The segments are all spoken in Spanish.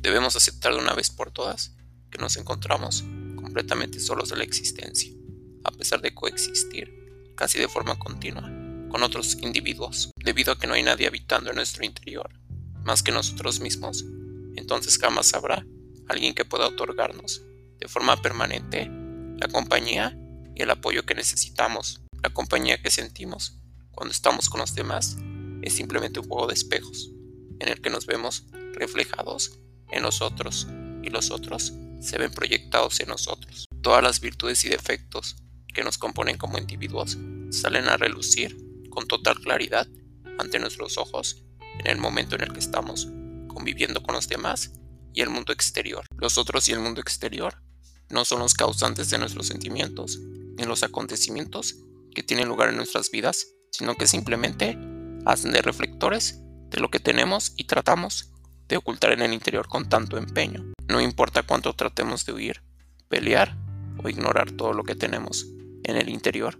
Debemos aceptar de una vez por todas que nos encontramos completamente solos de la existencia, a pesar de coexistir casi de forma continua con otros individuos, debido a que no hay nadie habitando en nuestro interior, más que nosotros mismos. Entonces jamás habrá alguien que pueda otorgarnos de forma permanente la compañía y el apoyo que necesitamos, la compañía que sentimos cuando estamos con los demás es simplemente un juego de espejos en el que nos vemos reflejados en nosotros y los otros se ven proyectados en nosotros. Todas las virtudes y defectos que nos componen como individuos salen a relucir con total claridad ante nuestros ojos en el momento en el que estamos conviviendo con los demás y el mundo exterior. Los otros y el mundo exterior no son los causantes de nuestros sentimientos ni los acontecimientos que tienen lugar en nuestras vidas, sino que simplemente hacen de reflectores de lo que tenemos y tratamos de ocultar en el interior con tanto empeño. No importa cuánto tratemos de huir, pelear o ignorar todo lo que tenemos en el interior,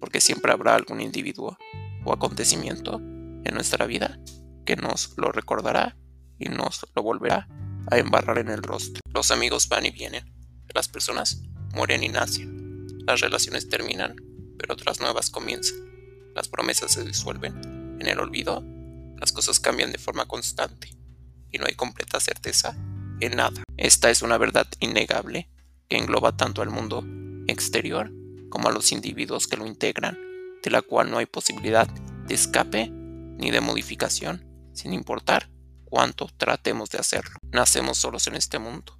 porque siempre habrá algún individuo o acontecimiento en nuestra vida que nos lo recordará y nos lo volverá a embarrar en el rostro. Los amigos van y vienen, las personas mueren y nacen, las relaciones terminan, pero otras nuevas comienzan, las promesas se disuelven en el olvido, las cosas cambian de forma constante y no hay completa certeza en nada. Esta es una verdad innegable que engloba tanto al mundo exterior como a los individuos que lo integran, de la cual no hay posibilidad de escape ni de modificación, sin importar cuánto tratemos de hacerlo. Nacemos solos en este mundo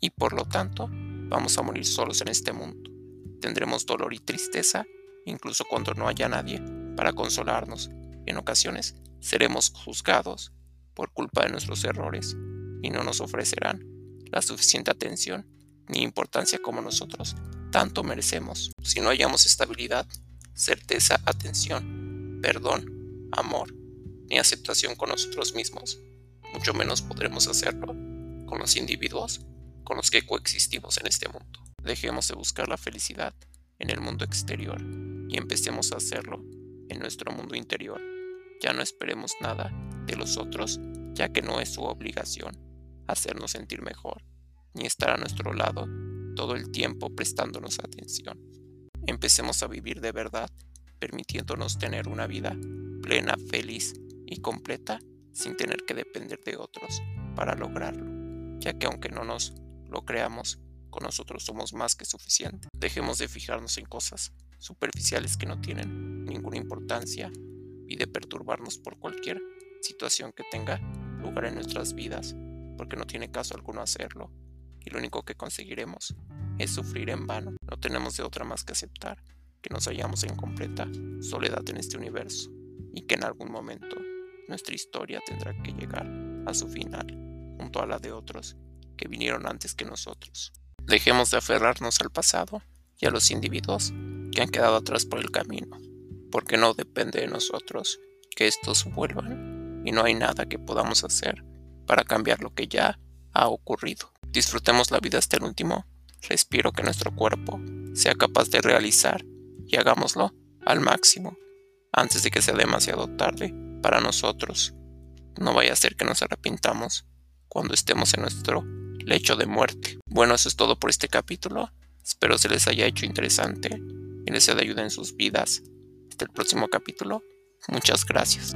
y por lo tanto vamos a morir solos en este mundo. Tendremos dolor y tristeza incluso cuando no haya nadie para consolarnos. En ocasiones seremos juzgados por culpa de nuestros errores y no nos ofrecerán la suficiente atención ni importancia como nosotros tanto merecemos. Si no hallamos estabilidad, certeza, atención, perdón, amor, ni aceptación con nosotros mismos, mucho menos podremos hacerlo con los individuos con los que coexistimos en este mundo. Dejemos de buscar la felicidad en el mundo exterior y empecemos a hacerlo en nuestro mundo interior. Ya no esperemos nada de los otros, ya que no es su obligación hacernos sentir mejor, ni estar a nuestro lado todo el tiempo prestándonos atención. Empecemos a vivir de verdad, permitiéndonos tener una vida plena, feliz y completa sin tener que depender de otros para lograrlo, ya que aunque no nos lo creamos, con nosotros somos más que suficiente. Dejemos de fijarnos en cosas superficiales que no tienen ninguna importancia y de perturbarnos por cualquier situación que tenga lugar en nuestras vidas, porque no tiene caso alguno hacerlo, y lo único que conseguiremos es sufrir en vano. No tenemos de otra más que aceptar que nos hallamos en completa soledad en este universo, y que en algún momento nuestra historia tendrá que llegar a su final, junto a la de otros que vinieron antes que nosotros. Dejemos de aferrarnos al pasado y a los individuos que han quedado atrás por el camino, porque no depende de nosotros que estos vuelvan y no hay nada que podamos hacer para cambiar lo que ya ha ocurrido. Disfrutemos la vida hasta el último respiro que nuestro cuerpo sea capaz de realizar y hagámoslo al máximo antes de que sea demasiado tarde para nosotros. No vaya a ser que nos arrepintamos cuando estemos en nuestro lecho de muerte. Bueno, eso es todo por este capítulo. Espero se les haya hecho interesante y les sea de ayuda en sus vidas. El próximo capítulo. Muchas gracias.